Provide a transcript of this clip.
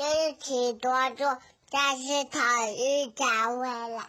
一起多做，但是考虑价位了。